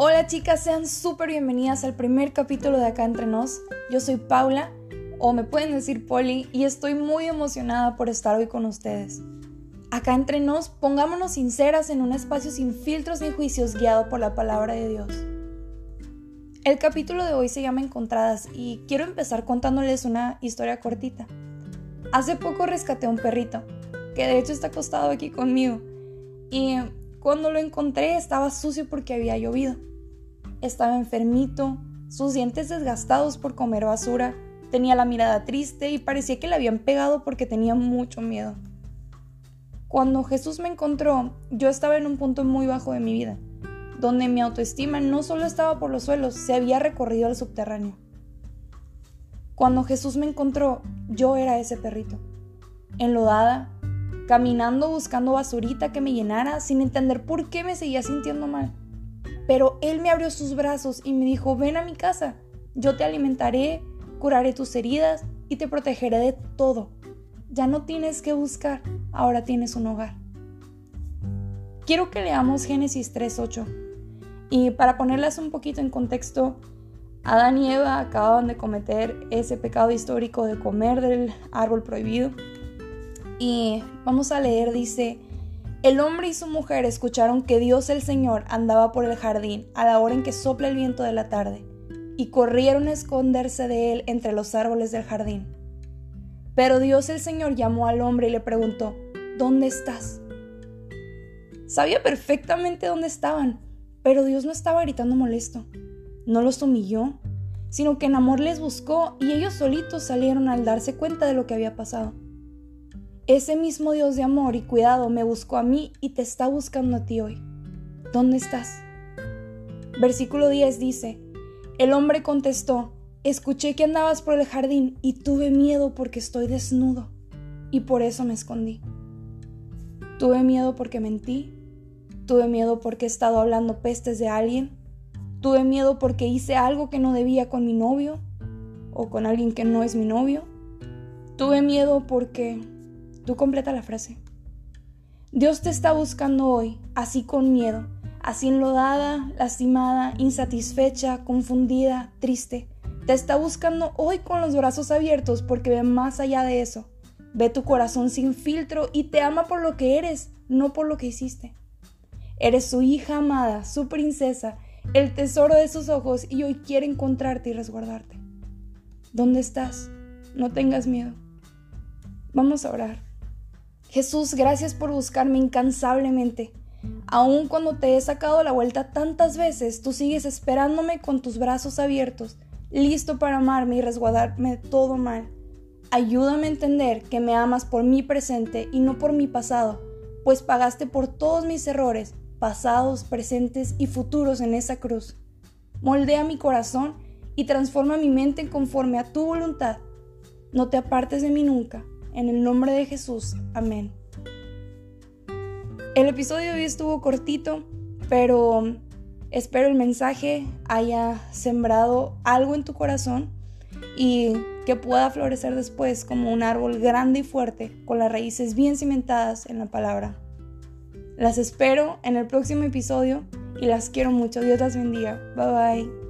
Hola chicas, sean súper bienvenidas al primer capítulo de Acá Entre Nos. Yo soy Paula, o me pueden decir Poli, y estoy muy emocionada por estar hoy con ustedes. Acá Entre Nos, pongámonos sinceras en un espacio sin filtros ni juicios guiado por la palabra de Dios. El capítulo de hoy se llama Encontradas y quiero empezar contándoles una historia cortita. Hace poco rescaté a un perrito, que de hecho está acostado aquí conmigo, y cuando lo encontré estaba sucio porque había llovido. Estaba enfermito, sus dientes desgastados por comer basura, tenía la mirada triste y parecía que le habían pegado porque tenía mucho miedo. Cuando Jesús me encontró, yo estaba en un punto muy bajo de mi vida, donde mi autoestima no solo estaba por los suelos, se había recorrido al subterráneo. Cuando Jesús me encontró, yo era ese perrito, enlodada, caminando buscando basurita que me llenara sin entender por qué me seguía sintiendo mal. Pero Él me abrió sus brazos y me dijo, ven a mi casa, yo te alimentaré, curaré tus heridas y te protegeré de todo. Ya no tienes que buscar, ahora tienes un hogar. Quiero que leamos Génesis 3.8. Y para ponerlas un poquito en contexto, Adán y Eva acababan de cometer ese pecado histórico de comer del árbol prohibido. Y vamos a leer, dice, el hombre y su mujer escucharon que Dios el Señor andaba por el jardín a la hora en que sopla el viento de la tarde, y corrieron a esconderse de él entre los árboles del jardín. Pero Dios el Señor llamó al hombre y le preguntó, ¿Dónde estás? Sabía perfectamente dónde estaban, pero Dios no estaba gritando molesto. No los humilló, sino que en amor les buscó y ellos solitos salieron al darse cuenta de lo que había pasado. Ese mismo Dios de amor y cuidado me buscó a mí y te está buscando a ti hoy. ¿Dónde estás? Versículo 10 dice, el hombre contestó, escuché que andabas por el jardín y tuve miedo porque estoy desnudo y por eso me escondí. Tuve miedo porque mentí, tuve miedo porque he estado hablando pestes de alguien, tuve miedo porque hice algo que no debía con mi novio o con alguien que no es mi novio, tuve miedo porque Tú completa la frase. Dios te está buscando hoy, así con miedo, así enlodada, lastimada, insatisfecha, confundida, triste. Te está buscando hoy con los brazos abiertos porque ve más allá de eso. Ve tu corazón sin filtro y te ama por lo que eres, no por lo que hiciste. Eres su hija amada, su princesa, el tesoro de sus ojos y hoy quiere encontrarte y resguardarte. ¿Dónde estás? No tengas miedo. Vamos a orar. Jesús, gracias por buscarme incansablemente. Aun cuando te he sacado la vuelta tantas veces, tú sigues esperándome con tus brazos abiertos, listo para amarme y resguardarme de todo mal. Ayúdame a entender que me amas por mi presente y no por mi pasado, pues pagaste por todos mis errores, pasados, presentes y futuros en esa cruz. Moldea mi corazón y transforma mi mente conforme a tu voluntad. No te apartes de mí nunca en el nombre de Jesús, amén. El episodio de hoy estuvo cortito, pero espero el mensaje haya sembrado algo en tu corazón y que pueda florecer después como un árbol grande y fuerte con las raíces bien cimentadas en la palabra. Las espero en el próximo episodio y las quiero mucho. Dios las bendiga. Bye bye.